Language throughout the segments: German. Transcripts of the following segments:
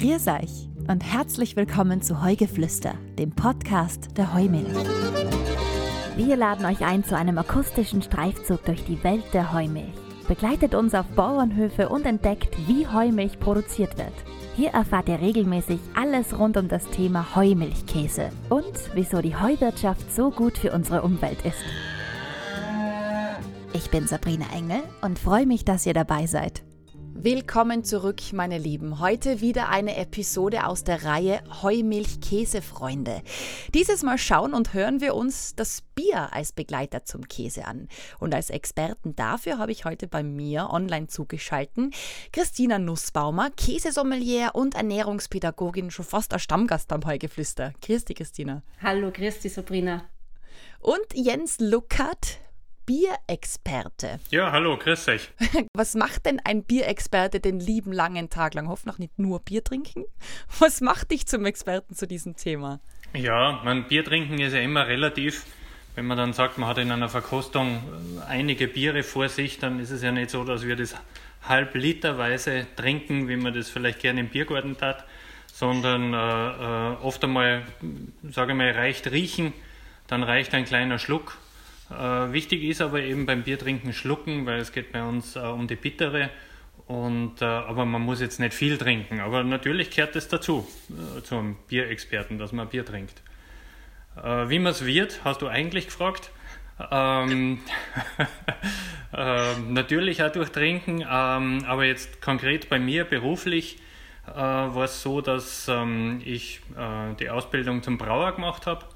Grüß euch und herzlich willkommen zu Heugeflüster, dem Podcast der Heumilch. Wir laden euch ein zu einem akustischen Streifzug durch die Welt der Heumilch. Begleitet uns auf Bauernhöfe und entdeckt, wie Heumilch produziert wird. Hier erfahrt ihr regelmäßig alles rund um das Thema Heumilchkäse und wieso die Heuwirtschaft so gut für unsere Umwelt ist. Ich bin Sabrina Engel und freue mich, dass ihr dabei seid. Willkommen zurück, meine Lieben. Heute wieder eine Episode aus der Reihe Heumilch-Käsefreunde. Dieses Mal schauen und hören wir uns das Bier als Begleiter zum Käse an. Und als Experten dafür habe ich heute bei mir online zugeschalten Christina Nussbaumer, Käsesommelier und Ernährungspädagogin, schon fast ein Stammgast beim Heugeflüster. Dich, Christina. Hallo, dich, Sabrina. Und Jens Luckert, Bierexperte. Ja, hallo, grüß euch. Was macht denn ein Bierexperte den lieben langen Tag lang? Hoff noch nicht nur Bier trinken. Was macht dich zum Experten zu diesem Thema? Ja, mein Bier trinken ist ja immer relativ. Wenn man dann sagt, man hat in einer Verkostung einige Biere vor sich, dann ist es ja nicht so, dass wir das halb literweise trinken, wie man das vielleicht gerne im Biergarten tat, sondern äh, äh oft einmal, sage ich mal, reicht riechen, dann reicht ein kleiner Schluck äh, wichtig ist aber eben beim Biertrinken schlucken, weil es geht bei uns äh, um die bittere. Und, äh, aber man muss jetzt nicht viel trinken. Aber natürlich gehört es dazu, äh, zum Bierexperten, dass man Bier trinkt. Äh, wie man es wird, hast du eigentlich gefragt. Ähm, ähm, natürlich auch durch Trinken, ähm, aber jetzt konkret bei mir beruflich äh, war es so, dass ähm, ich die Ausbildung zum Brauer gemacht habe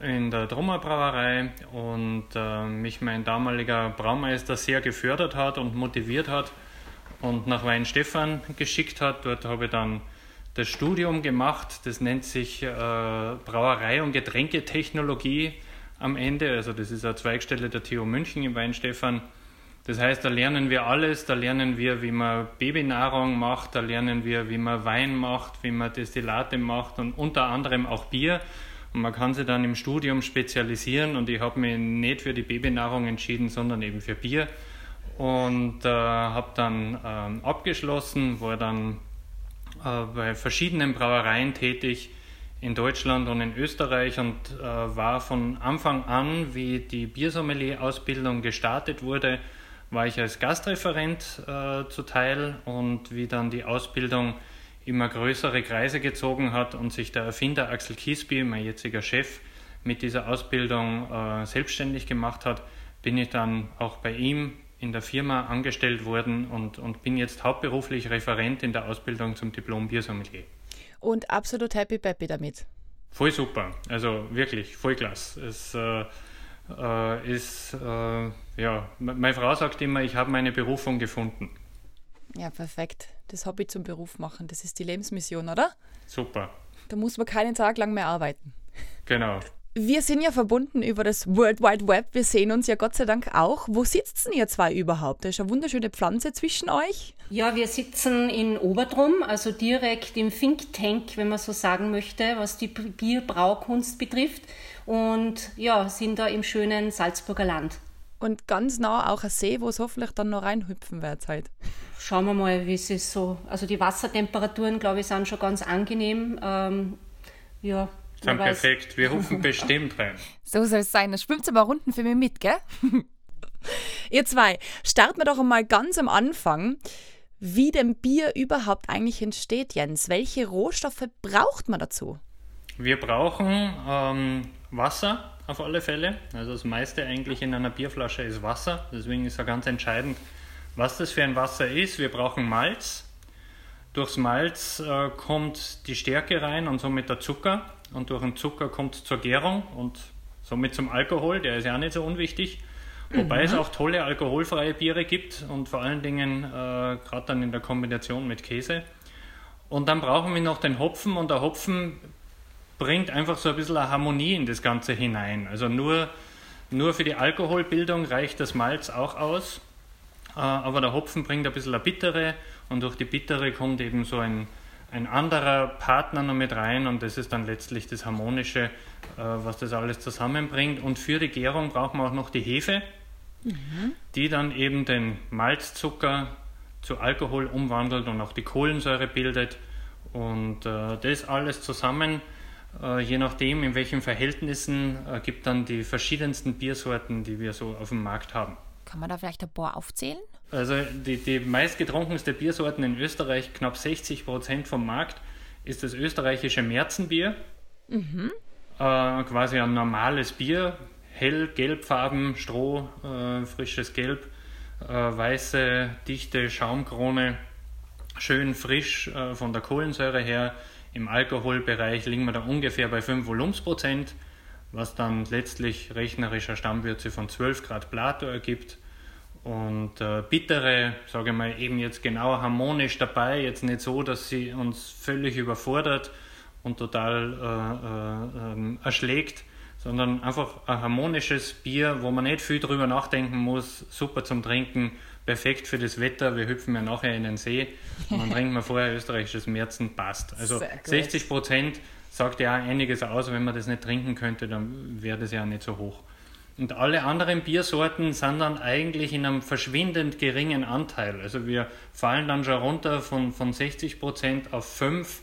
in der Drummer Brauerei und äh, mich mein damaliger Braumeister sehr gefördert hat und motiviert hat und nach Weinstefan geschickt hat. Dort habe ich dann das Studium gemacht, das nennt sich äh, Brauerei und Getränketechnologie am Ende. Also das ist eine Zweigstelle der TU München im Weinstefan. Das heißt, da lernen wir alles, da lernen wir, wie man Babynahrung macht, da lernen wir, wie man Wein macht, wie man Destillate macht und unter anderem auch Bier. Und man kann sich dann im Studium spezialisieren und ich habe mich nicht für die Babynahrung entschieden, sondern eben für Bier. Und äh, habe dann äh, abgeschlossen, war dann äh, bei verschiedenen Brauereien tätig in Deutschland und in Österreich und äh, war von Anfang an, wie die Biersommelier-Ausbildung gestartet wurde, war ich als Gastreferent äh, zuteil und wie dann die Ausbildung immer größere Kreise gezogen hat und sich der Erfinder Axel Kiesby, mein jetziger Chef, mit dieser Ausbildung äh, selbstständig gemacht hat, bin ich dann auch bei ihm in der Firma angestellt worden und, und bin jetzt hauptberuflich Referent in der Ausbildung zum Diplom Biersommelier. Und absolut happy peppy damit. Voll super, also wirklich voll klasse. Es äh, äh, ist, äh, ja, meine Frau sagt immer, ich habe meine Berufung gefunden. Ja, perfekt. Das Hobby zum Beruf machen, das ist die Lebensmission, oder? Super. Da muss man keinen Tag lang mehr arbeiten. Genau. Wir sind ja verbunden über das World Wide Web. Wir sehen uns ja Gott sei Dank auch. Wo sitzt denn ihr zwei überhaupt? Da ist eine wunderschöne Pflanze zwischen euch. Ja, wir sitzen in Oberdrum, also direkt im Think Tank, wenn man so sagen möchte, was die Bierbraukunst betrifft. Und ja, sind da im schönen Salzburger Land. Und ganz nah auch ein See, wo es hoffentlich dann noch reinhüpfen wird heute schauen wir mal, wie es ist so. Also die Wassertemperaturen, glaube ich, sind schon ganz angenehm. Ähm, ja, sind perfekt. Wir rufen bestimmt rein. So soll es sein. Das schwimmt aber Runden für mich mit, gell? Ihr zwei, starten wir doch einmal ganz am Anfang, wie denn Bier überhaupt eigentlich entsteht, Jens. Welche Rohstoffe braucht man dazu? Wir brauchen ähm, Wasser auf alle Fälle. Also das meiste eigentlich in einer Bierflasche ist Wasser. Deswegen ist ja ganz entscheidend, was das für ein Wasser ist, wir brauchen Malz. Durchs Malz äh, kommt die Stärke rein und somit der Zucker. Und durch den Zucker kommt es zur Gärung und somit zum Alkohol, der ist ja auch nicht so unwichtig. Wobei mhm. es auch tolle alkoholfreie Biere gibt und vor allen Dingen äh, gerade dann in der Kombination mit Käse. Und dann brauchen wir noch den Hopfen und der Hopfen bringt einfach so ein bisschen eine Harmonie in das Ganze hinein. Also nur, nur für die Alkoholbildung reicht das Malz auch aus. Äh, aber der Hopfen bringt ein bisschen eine bittere und durch die bittere kommt eben so ein, ein anderer Partner noch mit rein und das ist dann letztlich das Harmonische, äh, was das alles zusammenbringt. Und für die Gärung brauchen wir auch noch die Hefe, mhm. die dann eben den Malzzucker zu Alkohol umwandelt und auch die Kohlensäure bildet Und äh, das alles zusammen, je nachdem in welchen Verhältnissen, äh, gibt dann die verschiedensten Biersorten, die wir so auf dem Markt haben. Kann man da vielleicht ein paar aufzählen? Also die, die meistgetrunkenste Biersorten in Österreich, knapp 60 Prozent vom Markt, ist das österreichische Märzenbier. Mhm. Äh, quasi ein normales Bier, hell, gelbfarben, Stroh, äh, frisches Gelb, äh, weiße, dichte Schaumkrone, schön frisch äh, von der Kohlensäure her. Im Alkoholbereich liegen wir da ungefähr bei 5 Volumensprozent, was dann letztlich rechnerischer Stammwürze von 12 Grad Plato ergibt. Und äh, bittere, sage ich mal, eben jetzt genau harmonisch dabei, jetzt nicht so, dass sie uns völlig überfordert und total äh, äh, ähm, erschlägt, sondern einfach ein harmonisches Bier, wo man nicht viel drüber nachdenken muss, super zum Trinken, perfekt für das Wetter. Wir hüpfen ja nachher in den See und dann trinken wir vorher österreichisches Märzen, passt. Also 60 Prozent sagt ja einiges aus, wenn man das nicht trinken könnte, dann wäre das ja nicht so hoch. Und alle anderen Biersorten sind dann eigentlich in einem verschwindend geringen Anteil. Also wir fallen dann schon runter von, von 60 Prozent auf 5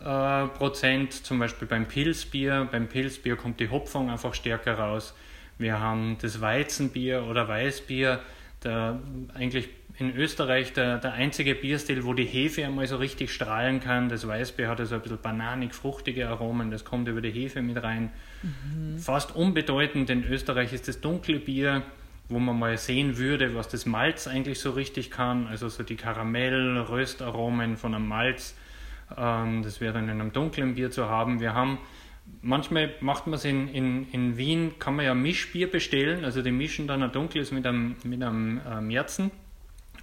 äh, Prozent, zum Beispiel beim Pilzbier. Beim Pilzbier kommt die Hopfung einfach stärker raus. Wir haben das Weizenbier oder Weißbier, der eigentlich in Österreich der, der einzige Bierstil, wo die Hefe einmal so richtig strahlen kann. Das Weißbier hat also ein bisschen bananig-fruchtige Aromen, das kommt über die Hefe mit rein. Mhm. Fast unbedeutend in Österreich ist das dunkle Bier, wo man mal sehen würde, was das Malz eigentlich so richtig kann. Also so die Karamell-Röstaromen von einem Malz. Ähm, das wäre dann in einem dunklen Bier zu haben. Wir haben manchmal macht man es in, in, in Wien, kann man ja Mischbier bestellen, also die mischen dann ein dunkles mit einem, mit einem äh, Märzen.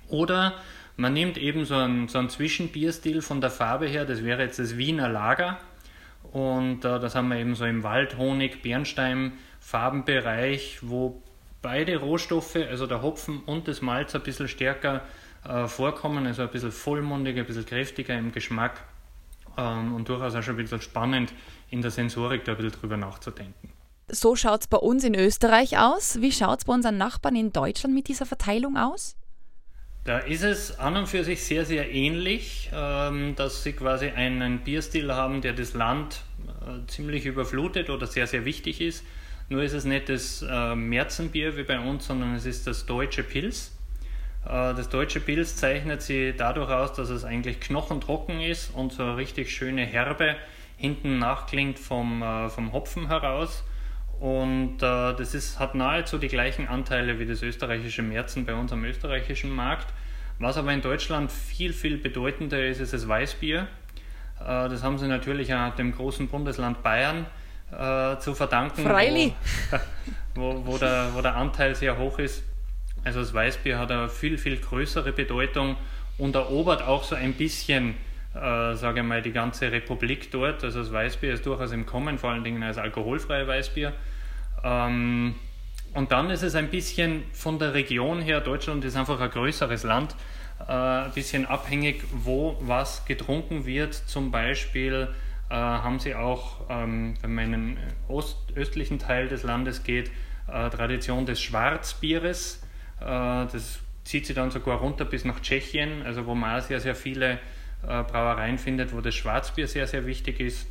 Oder man nimmt eben so einen, so einen Zwischenbierstil von der Farbe her, das wäre jetzt das Wiener Lager. Und äh, das haben wir eben so im Wald, Honig, Bernstein, Farbenbereich, wo beide Rohstoffe, also der Hopfen und das Malz, ein bisschen stärker äh, vorkommen, also ein bisschen vollmundiger, ein bisschen kräftiger im Geschmack ähm, und durchaus auch schon ein bisschen spannend in der Sensorik da ein bisschen drüber nachzudenken. So schaut es bei uns in Österreich aus. Wie schaut es bei unseren Nachbarn in Deutschland mit dieser Verteilung aus? Da ist es an und für sich sehr, sehr ähnlich, ähm, dass sie quasi einen Bierstil haben, der das Land äh, ziemlich überflutet oder sehr, sehr wichtig ist. Nur ist es nicht das äh, Märzenbier wie bei uns, sondern es ist das deutsche Pilz. Äh, das deutsche Pilz zeichnet sich dadurch aus, dass es eigentlich knochentrocken ist und so eine richtig schöne Herbe hinten nachklingt vom, vom Hopfen heraus. Und äh, das ist, hat nahezu die gleichen Anteile wie das österreichische Märzen bei uns am österreichischen Markt. Was aber in Deutschland viel, viel bedeutender ist, ist das Weißbier. Äh, das haben sie natürlich auch dem großen Bundesland Bayern äh, zu verdanken. Freilich! Wo, wo, wo, der, wo der Anteil sehr hoch ist. Also das Weißbier hat eine viel, viel größere Bedeutung und erobert auch so ein bisschen äh, sage ich mal, die ganze Republik dort. Also das Weißbier ist durchaus im Kommen, vor allen Dingen als alkoholfreie Weißbier. Ähm, und dann ist es ein bisschen von der Region her, Deutschland ist einfach ein größeres Land, äh, ein bisschen abhängig, wo was getrunken wird. Zum Beispiel äh, haben sie auch, ähm, wenn man in den östlichen Teil des Landes geht, äh, Tradition des Schwarzbieres. Äh, das zieht sich dann sogar runter bis nach Tschechien, also wo man auch sehr, sehr viele äh, Brauereien findet, wo das Schwarzbier sehr, sehr wichtig ist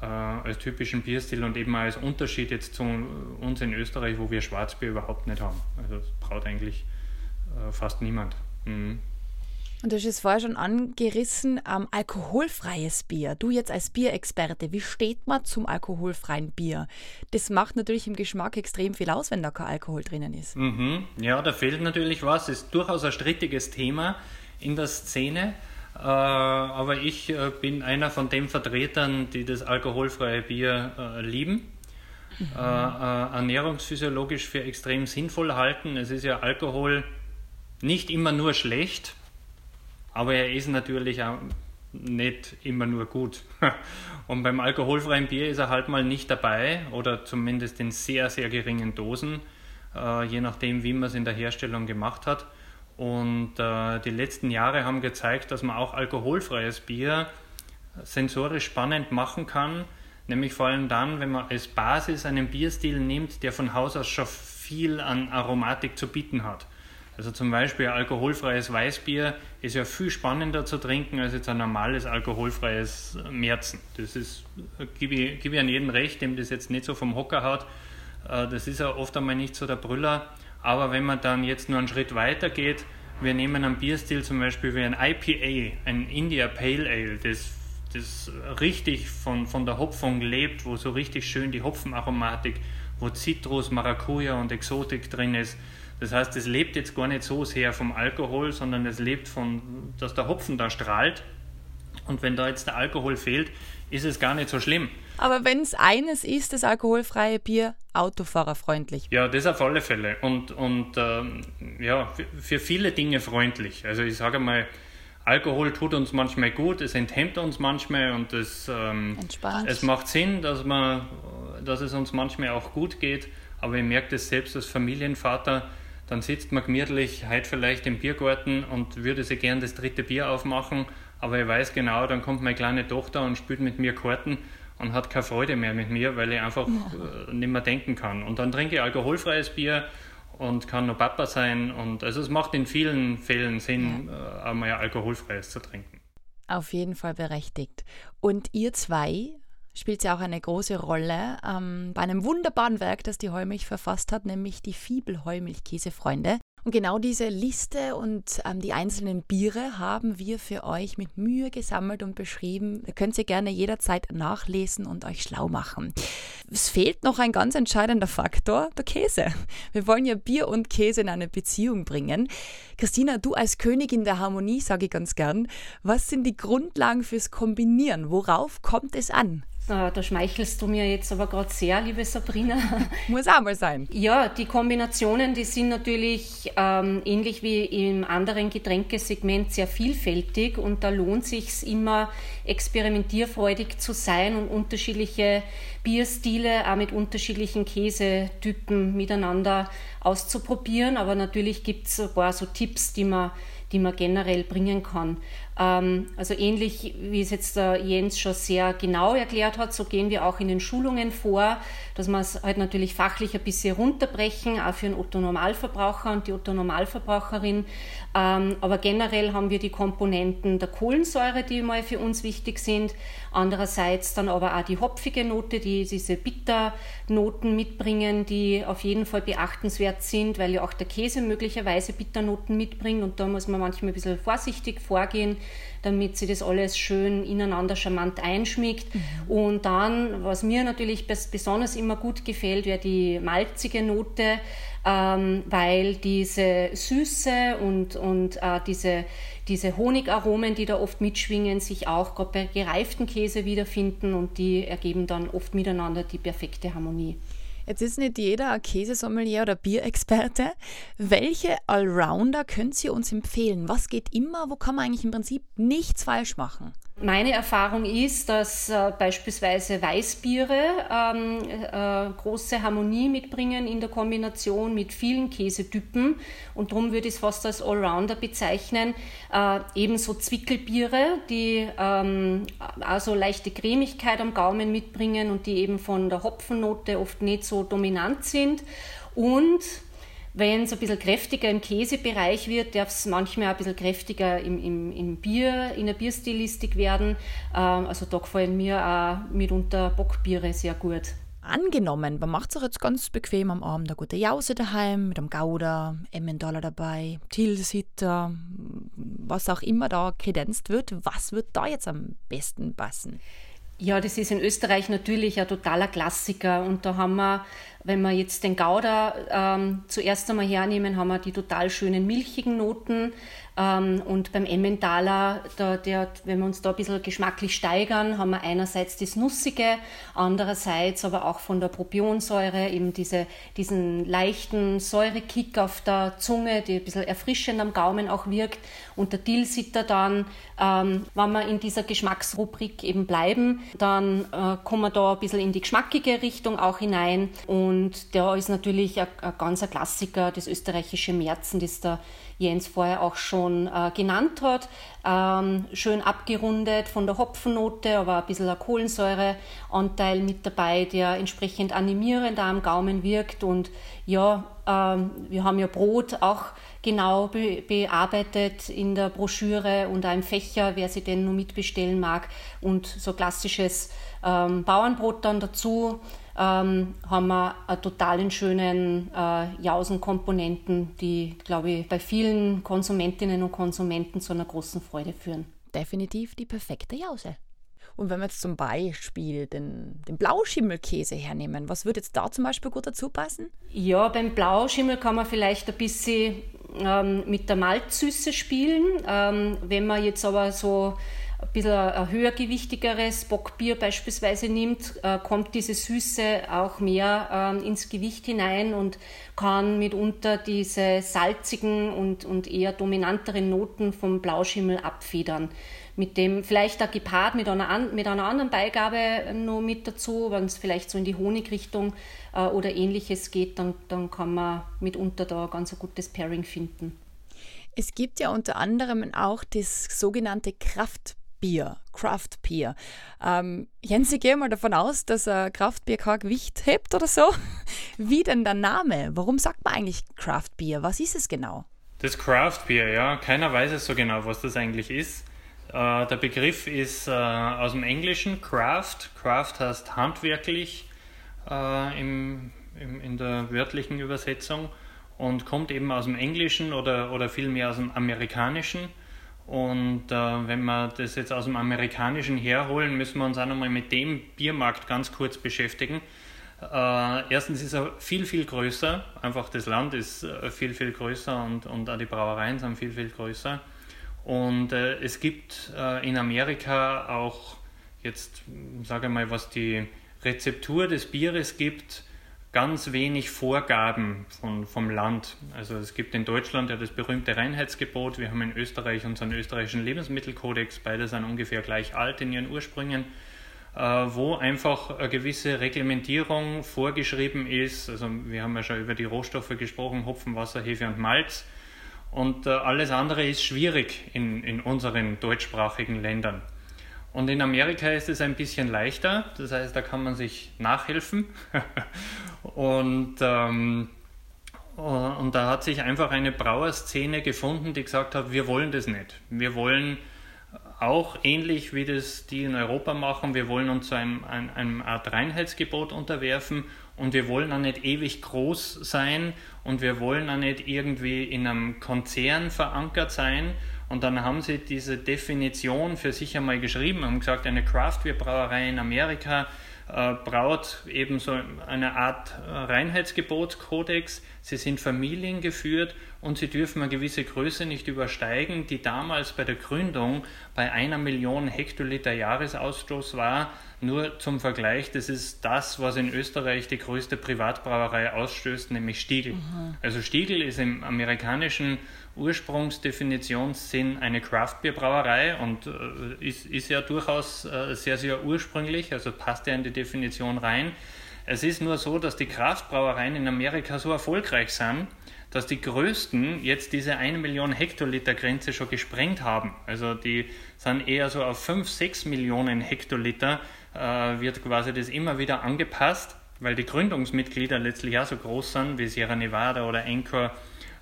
äh, als typischen Bierstil und eben als Unterschied jetzt zu uns in Österreich, wo wir Schwarzbier überhaupt nicht haben. Also das braut eigentlich fast niemand. Mhm. Und du hast es vorher schon angerissen, ähm, alkoholfreies Bier. Du jetzt als Bierexperte, wie steht man zum alkoholfreien Bier? Das macht natürlich im Geschmack extrem viel aus, wenn da kein Alkohol drinnen ist. Mhm. Ja, da fehlt natürlich was. Ist durchaus ein strittiges Thema in der Szene. Äh, aber ich äh, bin einer von den Vertretern, die das alkoholfreie Bier äh, lieben. Mhm. ernährungsphysiologisch für extrem sinnvoll halten. Es ist ja Alkohol nicht immer nur schlecht, aber er ist natürlich auch nicht immer nur gut. Und beim alkoholfreien Bier ist er halt mal nicht dabei oder zumindest in sehr, sehr geringen Dosen, je nachdem, wie man es in der Herstellung gemacht hat. Und äh, die letzten Jahre haben gezeigt, dass man auch alkoholfreies Bier sensorisch spannend machen kann, nämlich vor allem dann, wenn man als Basis einen Bierstil nimmt, der von Haus aus schon viel an Aromatik zu bieten hat. Also zum Beispiel alkoholfreies Weißbier ist ja viel spannender zu trinken als jetzt ein normales alkoholfreies Märzen. Das ist, gebe ich, gebe ich an jeden recht, dem das jetzt nicht so vom Hocker haut. Äh, das ist ja oft einmal nicht so der Brüller. Aber wenn man dann jetzt nur einen Schritt weiter geht, wir nehmen einen Bierstil zum Beispiel wie ein IPA, ein India Pale Ale, das, das richtig von, von der Hopfung lebt, wo so richtig schön die Hopfenaromatik, wo Zitrus, Maracuja und Exotik drin ist das heißt, es lebt jetzt gar nicht so sehr vom Alkohol, sondern es lebt von, dass der Hopfen da strahlt. Und wenn da jetzt der Alkohol fehlt, ist es gar nicht so schlimm. Aber wenn es eines ist, das alkoholfreie Bier, autofahrerfreundlich. Ja, das auf alle Fälle. Und, und ähm, ja, für, für, viele Dinge freundlich. Also ich sage mal, Alkohol tut uns manchmal gut, es enthemmt uns manchmal und es, ähm, es macht Sinn, dass, man, dass es uns manchmal auch gut geht. Aber ich merke das selbst als Familienvater, dann sitzt man gemütlich heute vielleicht im Biergarten und würde sich gern das dritte Bier aufmachen, aber ich weiß genau, dann kommt meine kleine Tochter und spielt mit mir Karten und hat keine Freude mehr mit mir, weil ich einfach ja. Äh, nicht mehr denken kann. Und dann trinke ich alkoholfreies Bier und kann nur Papa sein. Und also es macht in vielen Fällen Sinn, ja. Äh, einmal alkoholfreies zu trinken. Auf jeden Fall berechtigt. Und ihr zwei spielt sie auch eine große Rolle ähm, bei einem wunderbaren Werk, das die Heumilch verfasst hat, nämlich die Fibel Heumilch-Käsefreunde. Und genau diese Liste und ähm, die einzelnen Biere haben wir für euch mit Mühe gesammelt und beschrieben. Ihr könnt sie gerne jederzeit nachlesen und euch schlau machen. Es fehlt noch ein ganz entscheidender Faktor, der Käse. Wir wollen ja Bier und Käse in eine Beziehung bringen. Christina, du als Königin der Harmonie, sage ich ganz gern, was sind die Grundlagen fürs Kombinieren? Worauf kommt es an? Da, da schmeichelst du mir jetzt aber gerade sehr, liebe Sabrina. Muss auch mal sein. Ja, die Kombinationen, die sind natürlich ähm, ähnlich wie im anderen Getränkesegment sehr vielfältig und da lohnt sich immer experimentierfreudig zu sein und unterschiedliche Bierstile auch mit unterschiedlichen Käsetypen miteinander auszuprobieren. Aber natürlich gibt es ein paar so Tipps, die man die man generell bringen kann. Ähm, also ähnlich wie es jetzt der Jens schon sehr genau erklärt hat, so gehen wir auch in den Schulungen vor, dass wir es halt natürlich fachlich ein bisschen runterbrechen, auch für den Otto-Normalverbraucher und die Otto-Normalverbraucherin. Ähm, aber generell haben wir die Komponenten der Kohlensäure, die mal für uns wichtig sind. Andererseits dann aber auch die hopfige Note, die diese Bitternoten mitbringen, die auf jeden Fall beachtenswert sind, weil ja auch der Käse möglicherweise Bitternoten mitbringt und da muss man manchmal ein bisschen vorsichtig vorgehen, damit sie das alles schön ineinander charmant einschmiegt. Mhm. Und dann, was mir natürlich besonders immer gut gefällt, wäre die malzige Note, ähm, weil diese Süße und, und äh, diese, diese Honigaromen, die da oft mitschwingen, sich auch gerade bei gereiften Käse wiederfinden und die ergeben dann oft miteinander die perfekte Harmonie. Jetzt ist nicht jeder ein Käsesommelier oder Bierexperte. Welche Allrounder können Sie uns empfehlen? Was geht immer? Wo kann man eigentlich im Prinzip nichts falsch machen? Meine Erfahrung ist, dass äh, beispielsweise Weißbiere ähm, äh, große Harmonie mitbringen in der Kombination mit vielen Käsetypen und darum würde ich es fast als Allrounder bezeichnen. Äh, ebenso Zwickelbiere, die ähm, also leichte Cremigkeit am Gaumen mitbringen und die eben von der Hopfennote oft nicht so dominant sind und wenn es ein bisschen kräftiger im Käsebereich wird, darf es manchmal ein bisschen kräftiger im, im, im Bier, in der Bierstilistik werden. Ähm, also da gefallen mir auch mitunter Bockbiere sehr gut. Angenommen, man macht es auch jetzt ganz bequem am Abend eine gute Jause daheim mit einem Gouda, Emmentaler dabei, Tilsiter, was auch immer da kredenzt wird. Was wird da jetzt am besten passen? Ja, das ist in Österreich natürlich ein totaler Klassiker. Und da haben wir, wenn wir jetzt den Gouda ähm, zuerst einmal hernehmen, haben wir die total schönen milchigen Noten. Ähm, und beim Emmentaler, da, der, wenn wir uns da ein bisschen geschmacklich steigern, haben wir einerseits das Nussige, andererseits aber auch von der Propionsäure eben diese, diesen leichten Säurekick auf der Zunge, die ein bisschen erfrischend am Gaumen auch wirkt. Und der Tilsiter dann, ähm, wenn wir in dieser Geschmacksrubrik eben bleiben, dann äh, kommen wir da ein bisschen in die geschmackige Richtung auch hinein. Und da ist natürlich ein, ein ganzer Klassiker, das österreichische Märzen, das da Jens vorher auch schon äh, genannt hat. Ähm, schön abgerundet von der Hopfennote, aber ein bisschen ein Kohlensäureanteil mit dabei, der entsprechend animierend am Gaumen wirkt. Und ja, ähm, wir haben ja Brot auch genau be bearbeitet in der Broschüre und einem Fächer, wer sie denn nur mitbestellen mag. Und so klassisches ähm, Bauernbrot dann dazu. Ähm, haben wir einen totalen schönen äh, Jausenkomponenten, die, glaube ich, bei vielen Konsumentinnen und Konsumenten zu einer großen Freude führen. Definitiv die perfekte Jause. Und wenn wir jetzt zum Beispiel den, den Blauschimmelkäse hernehmen, was würde jetzt da zum Beispiel gut dazu passen? Ja, beim Blauschimmel kann man vielleicht ein bisschen ähm, mit der Malzsüße spielen. Ähm, wenn man jetzt aber so ein bisschen ein höhergewichtigeres Bockbier beispielsweise nimmt, äh, kommt diese Süße auch mehr äh, ins Gewicht hinein und kann mitunter diese salzigen und, und eher dominanteren Noten vom Blauschimmel abfedern. Mit dem vielleicht auch gepaart mit einer, mit einer anderen Beigabe nur mit dazu, wenn es vielleicht so in die Honigrichtung äh, oder ähnliches geht, dann, dann kann man mitunter da ganz ein gutes Pairing finden. Es gibt ja unter anderem auch das sogenannte Kraft Bier, Craft Beer. Ähm, Jens, ich gehe mal davon aus, dass ein Kraftbier kein Gewicht hebt oder so. Wie denn der Name? Warum sagt man eigentlich Craft Beer? Was ist es genau? Das Craft Beer, ja, keiner weiß es so genau, was das eigentlich ist. Äh, der Begriff ist äh, aus dem Englischen Craft. Craft heißt handwerklich äh, im, im, in der wörtlichen Übersetzung und kommt eben aus dem Englischen oder, oder vielmehr aus dem Amerikanischen. Und äh, wenn wir das jetzt aus dem Amerikanischen herholen, müssen wir uns auch nochmal mit dem Biermarkt ganz kurz beschäftigen. Äh, erstens ist er viel, viel größer. Einfach das Land ist äh, viel, viel größer und, und auch die Brauereien sind viel, viel größer. Und äh, es gibt äh, in Amerika auch jetzt, sage ich mal, was die Rezeptur des Bieres gibt, ganz wenig Vorgaben von, vom Land. Also es gibt in Deutschland ja das berühmte Reinheitsgebot, wir haben in Österreich unseren österreichischen Lebensmittelkodex, beide sind ungefähr gleich alt in ihren Ursprüngen, äh, wo einfach eine gewisse Reglementierung vorgeschrieben ist. Also wir haben ja schon über die Rohstoffe gesprochen, Hopfen, Wasser, Hefe und Malz. Und äh, alles andere ist schwierig in, in unseren deutschsprachigen Ländern. Und in Amerika ist es ein bisschen leichter, das heißt, da kann man sich nachhelfen. und, ähm, und da hat sich einfach eine Brauerszene gefunden, die gesagt hat, wir wollen das nicht. Wir wollen auch ähnlich wie das die in Europa machen, wir wollen uns zu einem, einem, einem Art Reinheitsgebot unterwerfen. Und wir wollen auch nicht ewig groß sein. Und wir wollen auch nicht irgendwie in einem Konzern verankert sein, und dann haben sie diese Definition für sich einmal geschrieben, haben gesagt, eine Craft-Bier-Brauerei in Amerika äh, braut eben so eine Art äh, Reinheitsgebotskodex. Sie sind familiengeführt und sie dürfen eine gewisse Größe nicht übersteigen, die damals bei der Gründung bei einer Million Hektoliter Jahresausstoß war. Nur zum Vergleich, das ist das, was in Österreich die größte Privatbrauerei ausstößt, nämlich Stiegel. Mhm. Also Stiegel ist im amerikanischen Ursprungsdefinitionssinn eine Craftbeer-Brauerei und äh, ist, ist ja durchaus äh, sehr, sehr ursprünglich, also passt ja in die Definition rein. Es ist nur so, dass die Kraftbrauereien in Amerika so erfolgreich sind, dass die größten jetzt diese 1 Million Hektoliter Grenze schon gesprengt haben. Also die sind eher so auf 5, 6 Millionen Hektoliter äh, wird quasi das immer wieder angepasst, weil die Gründungsmitglieder letztlich auch so groß sind wie Sierra Nevada oder Anchor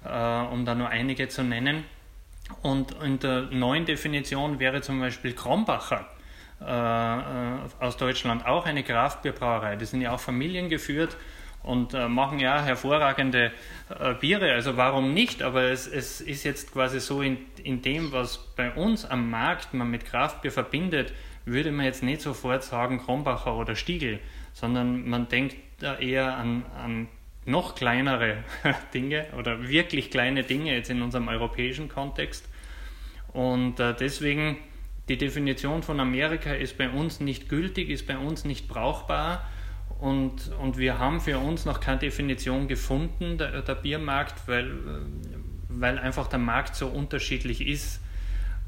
äh, um da nur einige zu nennen. Und in der neuen Definition wäre zum Beispiel Krombacher äh, äh, aus Deutschland auch eine Kraftbierbrauerei. Die sind ja auch familiengeführt und äh, machen ja hervorragende äh, Biere. Also warum nicht? Aber es, es ist jetzt quasi so in, in dem, was bei uns am Markt man mit Kraftbier verbindet, würde man jetzt nicht sofort sagen Krombacher oder Stiegel, sondern man denkt da eher an, an noch kleinere Dinge oder wirklich kleine Dinge jetzt in unserem europäischen Kontext. Und äh, deswegen die Definition von Amerika ist bei uns nicht gültig, ist bei uns nicht brauchbar. Und, und wir haben für uns noch keine Definition gefunden, der, der Biermarkt, weil, weil einfach der Markt so unterschiedlich ist.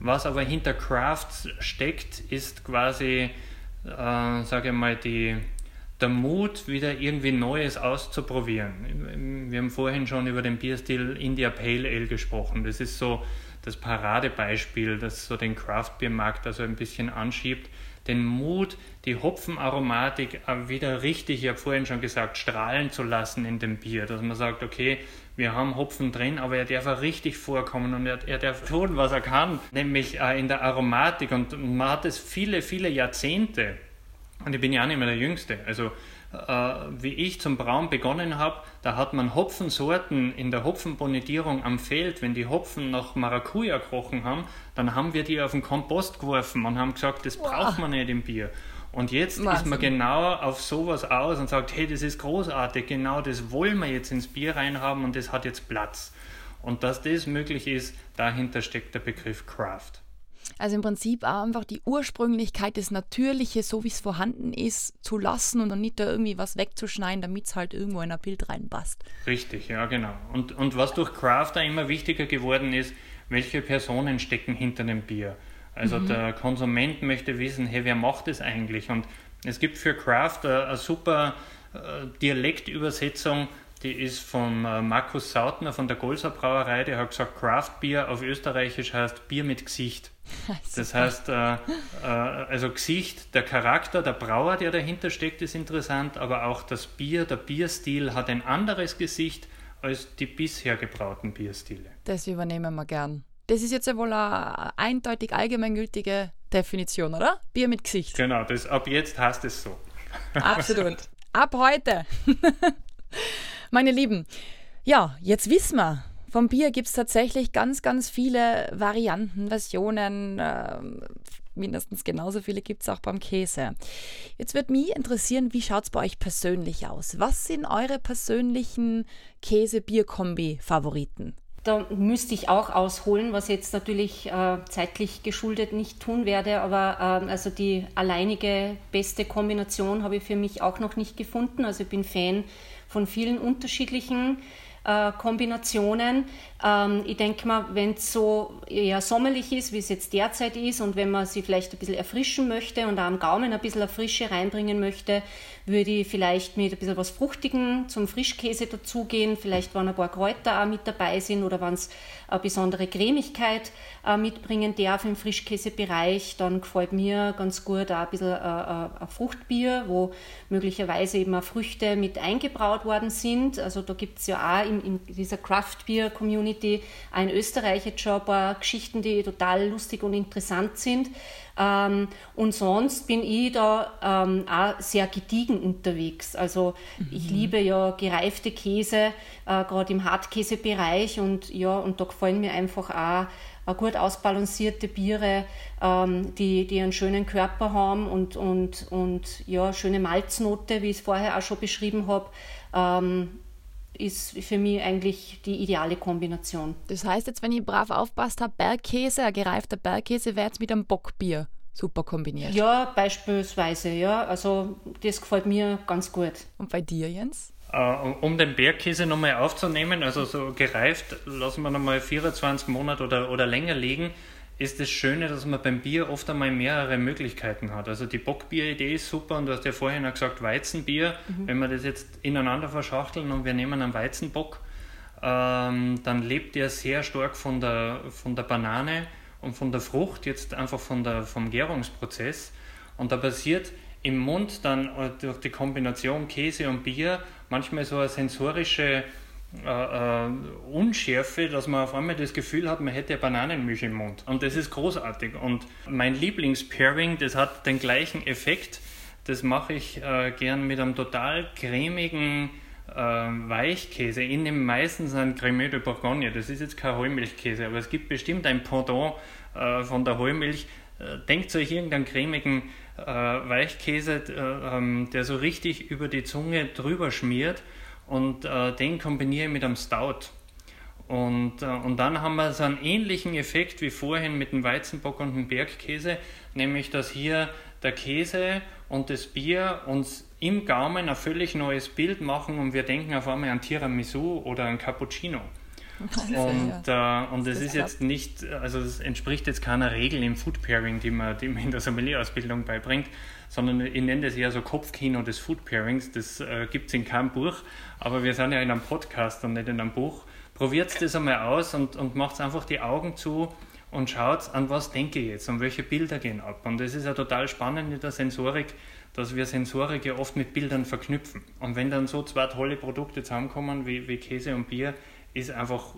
Was aber hinter Crafts steckt, ist quasi, äh, sage ich mal, die, der Mut, wieder irgendwie Neues auszuprobieren. Wir haben vorhin schon über den Bierstil India Pale Ale gesprochen. Das ist so das Paradebeispiel, das so den Craft Beer Markt also ein bisschen anschiebt. Den Mut, die Hopfenaromatik wieder richtig, ich habe vorhin schon gesagt, strahlen zu lassen in dem Bier. Dass man sagt, okay, wir haben Hopfen drin, aber er darf auch richtig vorkommen und er, er darf tun, was er kann, nämlich äh, in der Aromatik. Und man hat es viele, viele Jahrzehnte. Und ich bin ja auch nicht mehr der Jüngste. Also wie ich zum Brauen begonnen habe, da hat man Hopfensorten in der Hopfenbonitierung am Feld, wenn die Hopfen nach Maracuja gekrochen haben, dann haben wir die auf den Kompost geworfen und haben gesagt, das braucht man nicht im Bier. Und jetzt Wahnsinn. ist man genau auf sowas aus und sagt, hey, das ist großartig, genau das wollen wir jetzt ins Bier reinhaben und das hat jetzt Platz. Und dass das möglich ist, dahinter steckt der Begriff Craft. Also im Prinzip auch einfach die Ursprünglichkeit, das Natürliche, so wie es vorhanden ist, zu lassen und dann nicht da irgendwie was wegzuschneiden, damit es halt irgendwo in ein Bild reinpasst. Richtig, ja genau. Und, und was durch Craft da immer wichtiger geworden ist, welche Personen stecken hinter dem Bier. Also mhm. der Konsument möchte wissen, hey, wer macht das eigentlich? Und es gibt für Craft eine, eine super äh, Dialektübersetzung, die ist von äh, Markus Sautner von der Golser Brauerei, der hat gesagt, Craft Beer auf Österreichisch heißt Bier mit Gesicht. Das heißt, äh, äh, also Gesicht, der Charakter, der Brauer, der dahinter steckt, ist interessant, aber auch das Bier, der Bierstil hat ein anderes Gesicht als die bisher gebrauten Bierstile. Das übernehmen wir gern. Das ist jetzt ja wohl eine eindeutig allgemeingültige Definition, oder? Bier mit Gesicht. Genau, das, ab jetzt heißt es so. Absolut. Ab heute. Meine Lieben, ja, jetzt wissen wir, vom Bier gibt es tatsächlich ganz, ganz viele Varianten, Versionen. Äh, mindestens genauso viele gibt es auch beim Käse. Jetzt wird mich interessieren, wie schaut es bei euch persönlich aus? Was sind eure persönlichen Käse-Bier-Kombi-Favoriten? Da müsste ich auch ausholen, was jetzt natürlich äh, zeitlich geschuldet nicht tun werde, aber äh, also die alleinige beste Kombination habe ich für mich auch noch nicht gefunden. Also ich bin Fan von vielen unterschiedlichen äh, Kombinationen. Ähm, ich denke mal, wenn es so eher sommerlich ist, wie es jetzt derzeit ist, und wenn man sie vielleicht ein bisschen erfrischen möchte und auch am Gaumen ein bisschen Frische reinbringen möchte, würde ich vielleicht mit ein bisschen was Fruchtigen zum Frischkäse dazugehen. Vielleicht, wenn ein paar Kräuter auch mit dabei sind oder wenn es besondere Cremigkeit äh, mitbringen darf im Frischkäsebereich, dann gefällt mir ganz gut auch ein bisschen äh, äh, ein Fruchtbier, wo möglicherweise eben auch Früchte mit eingebraut worden sind. Also da gibt es ja auch in, in dieser Craft-Bier-Community in Österreich jetzt schon ein paar Geschichten, die total lustig und interessant sind. Ähm, und sonst bin ich da ähm, auch sehr gediegen unterwegs. Also mhm. ich liebe ja gereifte Käse, äh, gerade im Hartkäsebereich und ja, und da gefallen mir einfach auch äh, gut ausbalancierte Biere, ähm, die, die einen schönen Körper haben und, und, und ja, schöne Malznote, wie ich es vorher auch schon beschrieben habe. Ähm, ist für mich eigentlich die ideale Kombination. Das heißt jetzt, wenn ich brav aufpasst habe, Bergkäse, ein gereifter Bergkäse wäre jetzt mit einem Bockbier super kombiniert. Ja, beispielsweise, ja. Also das gefällt mir ganz gut. Und bei dir, Jens? Uh, um den Bergkäse nochmal aufzunehmen, also so gereift, lassen wir nochmal 24 Monate oder, oder länger liegen ist das Schöne, dass man beim Bier oft einmal mehrere Möglichkeiten hat. Also die Bockbier-Idee ist super und du hast ja vorhin auch gesagt, Weizenbier. Mhm. Wenn wir das jetzt ineinander verschachteln und wir nehmen einen Weizenbock, ähm, dann lebt der sehr stark von der, von der Banane und von der Frucht, jetzt einfach von der, vom Gärungsprozess. Und da passiert im Mund dann durch die Kombination Käse und Bier manchmal so eine sensorische äh, äh, Unschärfe, dass man auf einmal das Gefühl hat, man hätte Bananenmilch im Mund. Und das ist großartig. Und mein Lieblingspairing, das hat den gleichen Effekt. Das mache ich äh, gern mit einem total cremigen äh, Weichkäse. Ich nehme meistens einen Cremeux de Bourgogne. Das ist jetzt kein Heumilchkäse, aber es gibt bestimmt ein Pendant äh, von der Heumilch. Denkt euch irgendeinen cremigen Weichkäse, ähm, der so richtig über die Zunge drüber schmiert und äh, den kombiniere ich mit einem Stout. Und, äh, und dann haben wir so einen ähnlichen Effekt wie vorhin mit dem Weizenbock und dem Bergkäse, nämlich dass hier der Käse und das Bier uns im Gaumen ein völlig neues Bild machen und wir denken auf einmal an Tiramisu oder an Cappuccino. Und, äh, und es ist jetzt nicht, also es entspricht jetzt keiner Regel im Food Pairing, die man, die man in der Sommelier-Ausbildung beibringt, sondern ich nenne das eher so Kopfkino des Food Pairings. Das äh, gibt es in keinem Buch, aber wir sind ja in einem Podcast und nicht in einem Buch. Probiert das einmal aus und, und macht einfach die Augen zu und schaut, an was denke ich jetzt und welche Bilder gehen ab. Und das ist ja total spannend in der Sensorik, dass wir Sensorik ja oft mit Bildern verknüpfen. Und wenn dann so zwei tolle Produkte zusammenkommen wie, wie Käse und Bier, ist einfach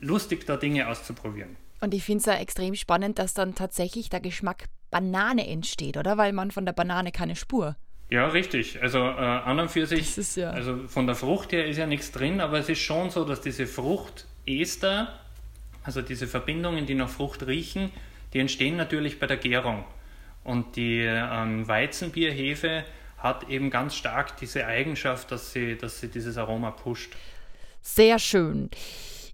lustig, da Dinge auszuprobieren. Und ich finde es ja extrem spannend, dass dann tatsächlich der Geschmack Banane entsteht, oder? Weil man von der Banane keine Spur. Ja, richtig. Also äh, an und für sich, ja also von der Frucht her ist ja nichts drin, aber es ist schon so, dass diese Fruchtester, also diese Verbindungen, die nach Frucht riechen, die entstehen natürlich bei der Gärung. Und die ähm, Weizenbierhefe hat eben ganz stark diese Eigenschaft, dass sie, dass sie dieses Aroma pusht. Sehr schön.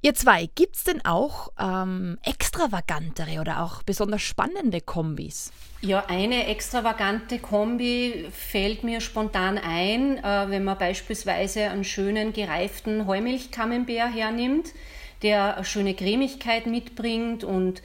Ihr zwei, gibt es denn auch ähm, extravagantere oder auch besonders spannende Kombis? Ja, eine extravagante Kombi fällt mir spontan ein, äh, wenn man beispielsweise einen schönen gereiften Heumilch-Camembert hernimmt, der eine schöne Cremigkeit mitbringt und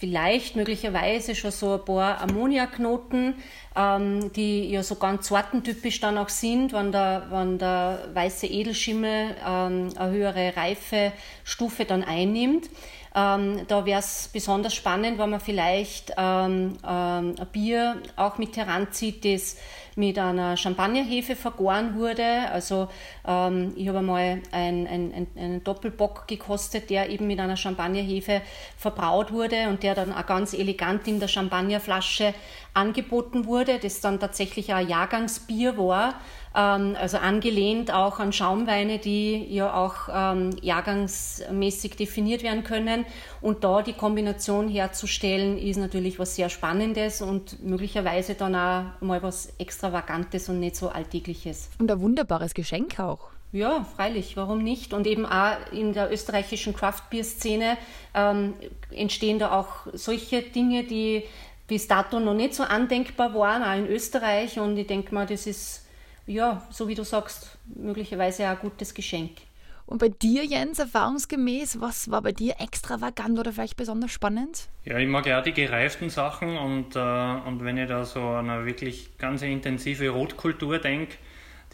vielleicht möglicherweise schon so ein paar Ammoniaknoten, ähm, die ja so ganz sortentypisch dann auch sind, wenn der, wenn der weiße Edelschimmel ähm, eine höhere Reifestufe dann einnimmt. Ähm, da wäre es besonders spannend, wenn man vielleicht ähm, ähm, ein Bier auch mit heranzieht, das mit einer Champagnerhefe vergoren wurde. Also ähm, ich habe einmal ein, ein, ein, einen Doppelbock gekostet, der eben mit einer Champagnerhefe verbraut wurde und der dann auch ganz elegant in der Champagnerflasche angeboten wurde, das dann tatsächlich ein Jahrgangsbier war ähm, also angelehnt auch an Schaumweine, die ja auch ähm, jahrgangsmäßig definiert werden können. Und da die Kombination herzustellen, ist natürlich was sehr Spannendes und möglicherweise dann auch mal was Extravagantes und nicht so Alltägliches. Und ein wunderbares Geschenk auch. Ja, freilich, warum nicht? Und eben auch in der österreichischen Craft-Bier-Szene ähm, entstehen da auch solche Dinge, die bis dato noch nicht so andenkbar waren, auch in Österreich. Und ich denke mal, das ist ja, so wie du sagst, möglicherweise ein gutes Geschenk. Und bei dir, Jens, erfahrungsgemäß, was war bei dir extravagant oder vielleicht besonders spannend? Ja, ich mag ja auch die gereiften Sachen und, äh, und wenn ich da so an eine wirklich ganz intensive Rotkultur denke,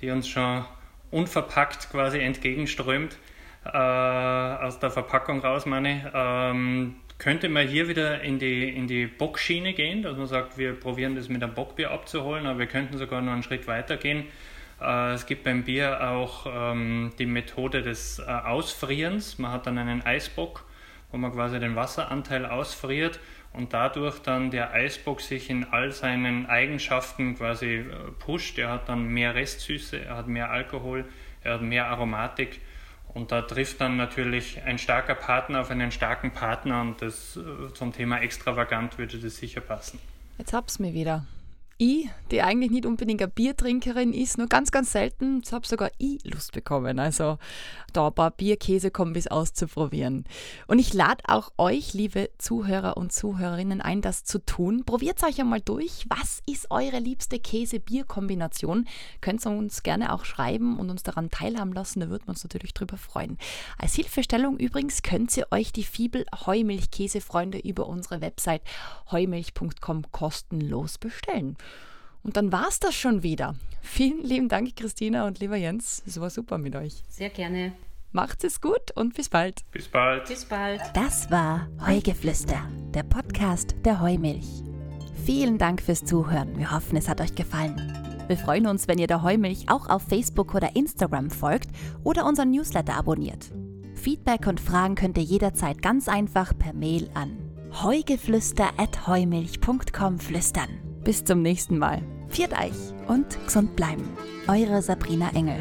die uns schon unverpackt quasi entgegenströmt, äh, aus der Verpackung raus meine, ähm, könnte man hier wieder in die, in die Bockschiene gehen, dass man sagt, wir probieren das mit einem Bockbier abzuholen, aber wir könnten sogar noch einen Schritt weiter gehen. Äh, es gibt beim Bier auch ähm, die Methode des äh, Ausfrierens. Man hat dann einen Eisbock, wo man quasi den Wasseranteil ausfriert und dadurch dann der Eisbock sich in all seinen Eigenschaften quasi äh, pusht. Er hat dann mehr Restsüße, er hat mehr Alkohol, er hat mehr Aromatik und da trifft dann natürlich ein starker Partner auf einen starken Partner und das äh, zum Thema extravagant würde das sicher passen. Jetzt hab's mir wieder ich, die eigentlich nicht unbedingt eine Biertrinkerin ist, nur ganz, ganz selten, habe sogar ich Lust bekommen, also da ein paar Bier-Käse-Kombis auszuprobieren. Und ich lade auch euch, liebe Zuhörer und Zuhörerinnen, ein, das zu tun. Probiert euch einmal durch. Was ist eure liebste Käse-Bier-Kombination? Könnt ihr uns gerne auch schreiben und uns daran teilhaben lassen, da würden wir uns natürlich drüber freuen. Als Hilfestellung übrigens könnt ihr euch die Fibel Heumilch-Käsefreunde über unsere Website heumilch.com kostenlos bestellen. Und dann war es das schon wieder. Vielen lieben Dank, Christina und lieber Jens. Es war super mit euch. Sehr gerne. Macht's es gut und bis bald. Bis bald. Bis bald. Das war Heugeflüster, der Podcast der Heumilch. Vielen Dank fürs Zuhören. Wir hoffen, es hat euch gefallen. Wir freuen uns, wenn ihr der Heumilch auch auf Facebook oder Instagram folgt oder unseren Newsletter abonniert. Feedback und Fragen könnt ihr jederzeit ganz einfach per Mail an heugeflüster.heumilch.com flüstern. Bis zum nächsten Mal. Viert euch und gesund bleiben. Eure Sabrina Engel.